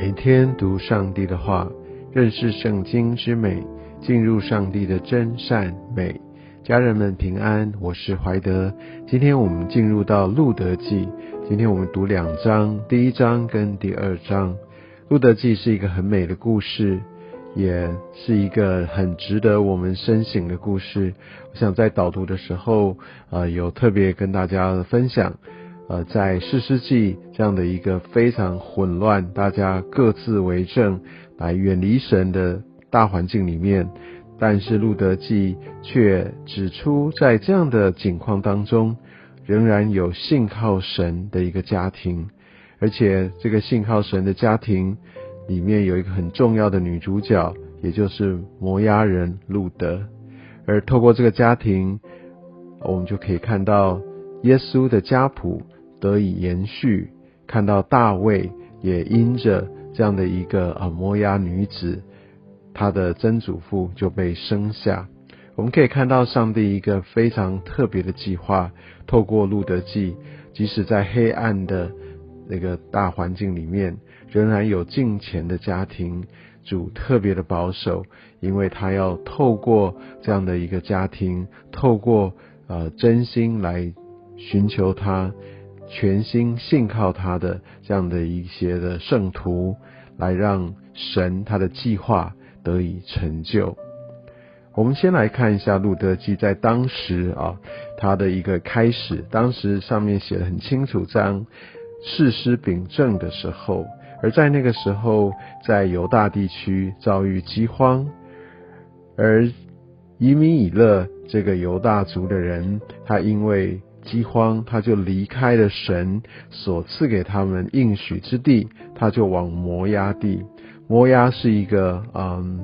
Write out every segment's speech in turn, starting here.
每天读上帝的话，认识圣经之美，进入上帝的真善美。家人们平安，我是怀德。今天我们进入到路德记，今天我们读两章，第一章跟第二章。路德记是一个很美的故事，也是一个很值得我们深省的故事。我想在导读的时候，呃，有特别跟大家分享。呃，在世世纪这样的一个非常混乱、大家各自为政、来远离神的大环境里面，但是路德记却指出，在这样的境况当中，仍然有信靠神的一个家庭，而且这个信靠神的家庭里面有一个很重要的女主角，也就是摩押人路德，而透过这个家庭，我们就可以看到耶稣的家谱。得以延续，看到大卫也因着这样的一个啊摩押女子，她的曾祖父就被生下。我们可以看到上帝一个非常特别的计划，透过路德记，即使在黑暗的那个大环境里面，仍然有敬虔的家庭。主特别的保守，因为他要透过这样的一个家庭，透过呃真心来寻求他。全心信靠他的这样的一些的圣徒，来让神他的计划得以成就。我们先来看一下路德记在当时啊，他的一个开始。当时上面写的很清楚，当士师秉政的时候，而在那个时候，在犹大地区遭遇饥荒，而以米以勒这个犹大族的人，他因为饥荒，他就离开了神所赐给他们应许之地，他就往摩押地。摩押是一个嗯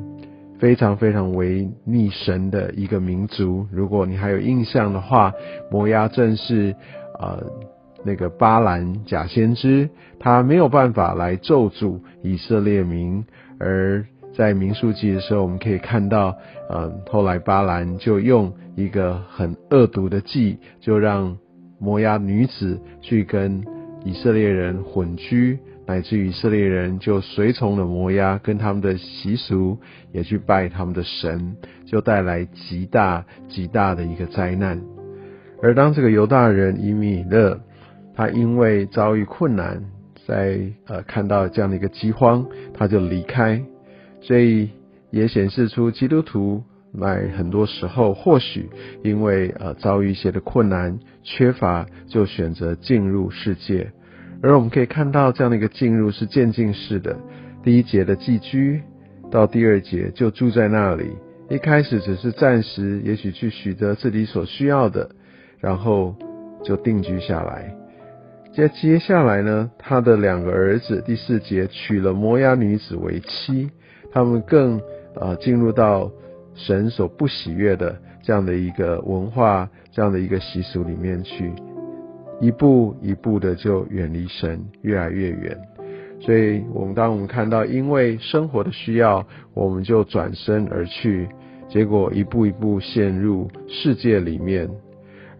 非常非常为逆神的一个民族。如果你还有印象的话，摩押正是呃那个巴兰假先知，他没有办法来咒诅以色列民。而在民数记的时候，我们可以看到，嗯，后来巴兰就用。一个很恶毒的计，就让摩押女子去跟以色列人混居，乃至以色列人就随从了摩押，跟他们的习俗也去拜他们的神，就带来极大极大的一个灾难。而当这个犹大人以米勒，他因为遭遇困难，在呃看到这样的一个饥荒，他就离开，所以也显示出基督徒。在很多时候，或许因为呃遭遇一些的困难、缺乏，就选择进入世界。而我们可以看到这样的一个进入是渐进式的。第一节的寄居，到第二节就住在那里。一开始只是暂时，也许去取得自己所需要的，然后就定居下来。接接下来呢，他的两个儿子，第四节娶了摩押女子为妻，他们更啊进入到。神所不喜悦的这样的一个文化，这样的一个习俗里面去，一步一步的就远离神，越来越远。所以，我们当我们看到因为生活的需要，我们就转身而去，结果一步一步陷入世界里面。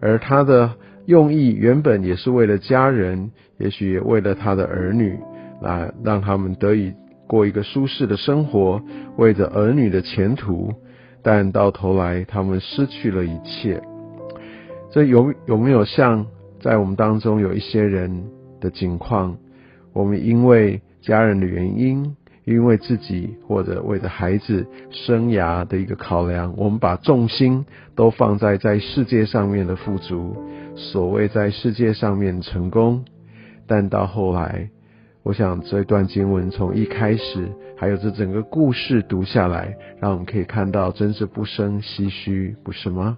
而他的用意原本也是为了家人，也许也为了他的儿女，来让他们得以过一个舒适的生活，为着儿女的前途。但到头来，他们失去了一切。这有有没有像在我们当中有一些人的境况？我们因为家人的原因，因为自己或者为了孩子生涯的一个考量，我们把重心都放在在世界上面的富足，所谓在世界上面成功。但到后来，我想这段经文从一开始。还有这整个故事读下来，让我们可以看到，真是不生唏嘘，不是吗？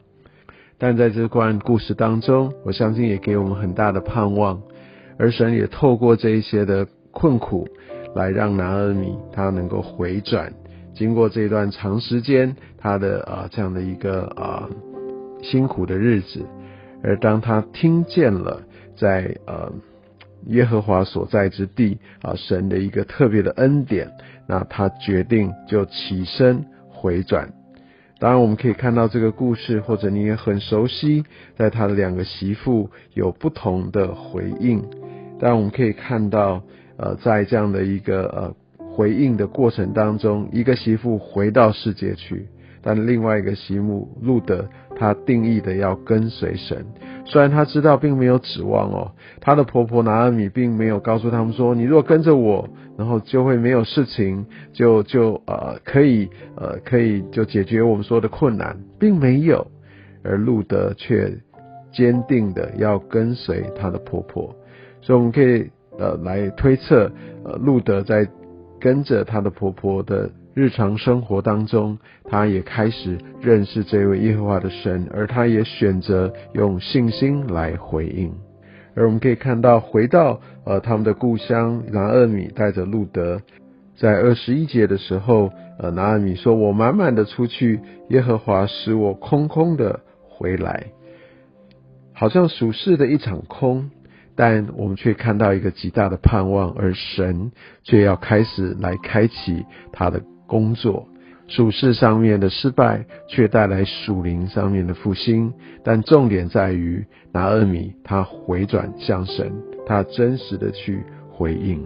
但在这段故事当中，我相信也给我们很大的盼望。而神也透过这一些的困苦，来让拿尔米他能够回转。经过这一段长时间他的啊这样的一个啊辛苦的日子，而当他听见了在呃耶和华所在之地啊神的一个特别的恩典。那他决定就起身回转。当然，我们可以看到这个故事，或者你也很熟悉，在他的两个媳妇有不同的回应。但我们可以看到，呃，在这样的一个呃回应的过程当中，一个媳妇回到世界去。但另外一个席母路德，他定义的要跟随神，虽然他知道并没有指望哦，他的婆婆拿尔米并没有告诉他们说，你如果跟着我，然后就会没有事情，就就呃可以呃可以就解决我们说的困难，并没有，而路德却坚定的要跟随他的婆婆，所以我们可以呃来推测，呃路德在跟着他的婆婆的。日常生活当中，他也开始认识这位耶和华的神，而他也选择用信心来回应。而我们可以看到，回到呃他们的故乡拿厄米带着路德，在二十一节的时候，呃拿厄米说：“我满满的出去，耶和华使我空空的回来，好像属世的一场空。”但我们却看到一个极大的盼望，而神却要开始来开启他的。工作属事上面的失败，却带来属灵上面的复兴。但重点在于拿二米他回转向神，他真实的去回应。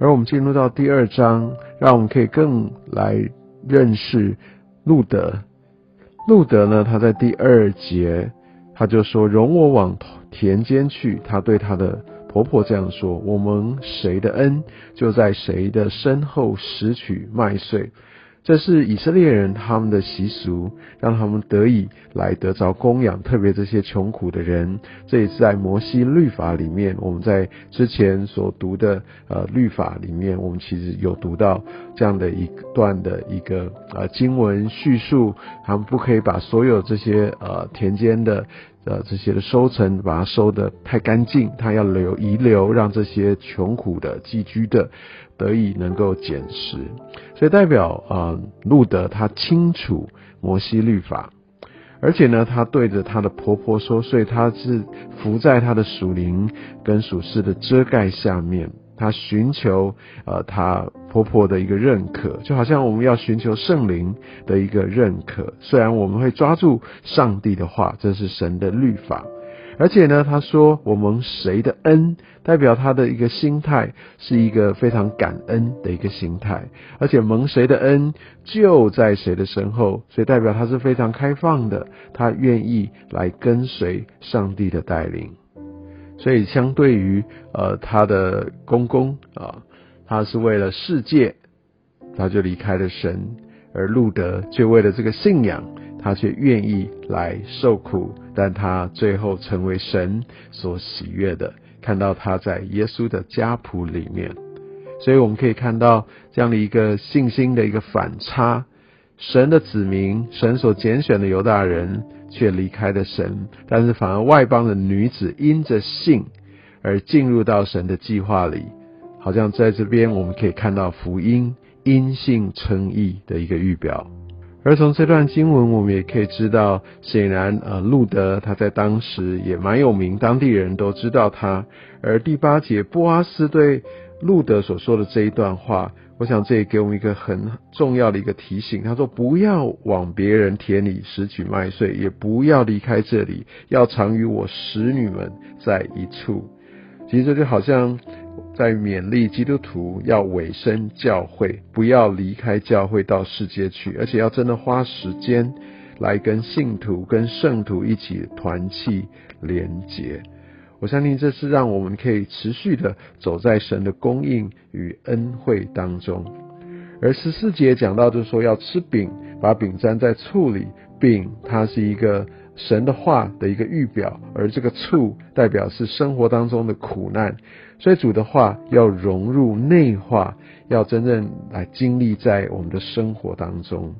而我们进入到第二章，让我们可以更来认识路德。路德呢，他在第二节他就说：“容我往田间去。”他对他的婆婆这样说：“我们谁的恩，就在谁的身后拾取麦穗。”这是以色列人他们的习俗，让他们得以来得着供养，特别这些穷苦的人。这也是在摩西律法里面，我们在之前所读的呃律法里面，我们其实有读到这样的一段的一个呃经文叙述，他们不可以把所有这些呃田间的。呃，这些的收成把它收的太干净，他要留遗留，让这些穷苦的寄居的得以能够捡食，所以代表啊，路德他清楚摩西律法，而且呢，他对着他的婆婆说，所以他是伏在他的属灵跟属世的遮盖下面。他寻求呃，他婆婆的一个认可，就好像我们要寻求圣灵的一个认可。虽然我们会抓住上帝的话，这是神的律法，而且呢，他说我们谁的恩，代表他的一个心态是一个非常感恩的一个心态，而且蒙谁的恩就在谁的身后，所以代表他是非常开放的，他愿意来跟随上帝的带领。所以，相对于呃他的公公啊，他是为了世界，他就离开了神；而路德却为了这个信仰，他却愿意来受苦，但他最后成为神所喜悦的。看到他在耶稣的家谱里面，所以我们可以看到这样的一个信心的一个反差。神的子民，神所拣选的犹大人，却离开了神；但是反而外邦的女子因着信而进入到神的计划里，好像在这边我们可以看到福音因信称义的一个预表。而从这段经文，我们也可以知道，显然呃，路德他在当时也蛮有名，当地人都知道他。而第八节，波阿斯对路德所说的这一段话。我想这也给我们一个很重要的一个提醒。他说：“不要往别人田里拾取麦穗，也不要离开这里，要常与我使女们在一处。”其实这就好像在勉励基督徒要委身教会，不要离开教会到世界去，而且要真的花时间来跟信徒、跟圣徒一起团契连结。我相信这是让我们可以持续的走在神的供应与恩惠当中。而十四节讲到，就是说要吃饼，把饼粘在醋里。饼它是一个神的话的一个预表，而这个醋代表是生活当中的苦难。所以主的话要融入内化，要真正来经历在我们的生活当中。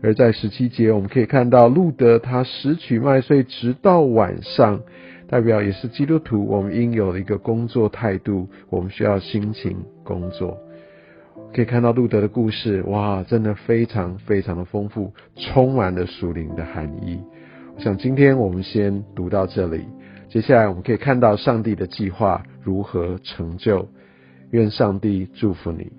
而在十七节，我们可以看到路德他拾取麦穗，直到晚上。代表也是基督徒，我们应有的一个工作态度，我们需要辛勤工作。可以看到路德的故事，哇，真的非常非常的丰富，充满了属灵的含义。我想今天我们先读到这里，接下来我们可以看到上帝的计划如何成就。愿上帝祝福你。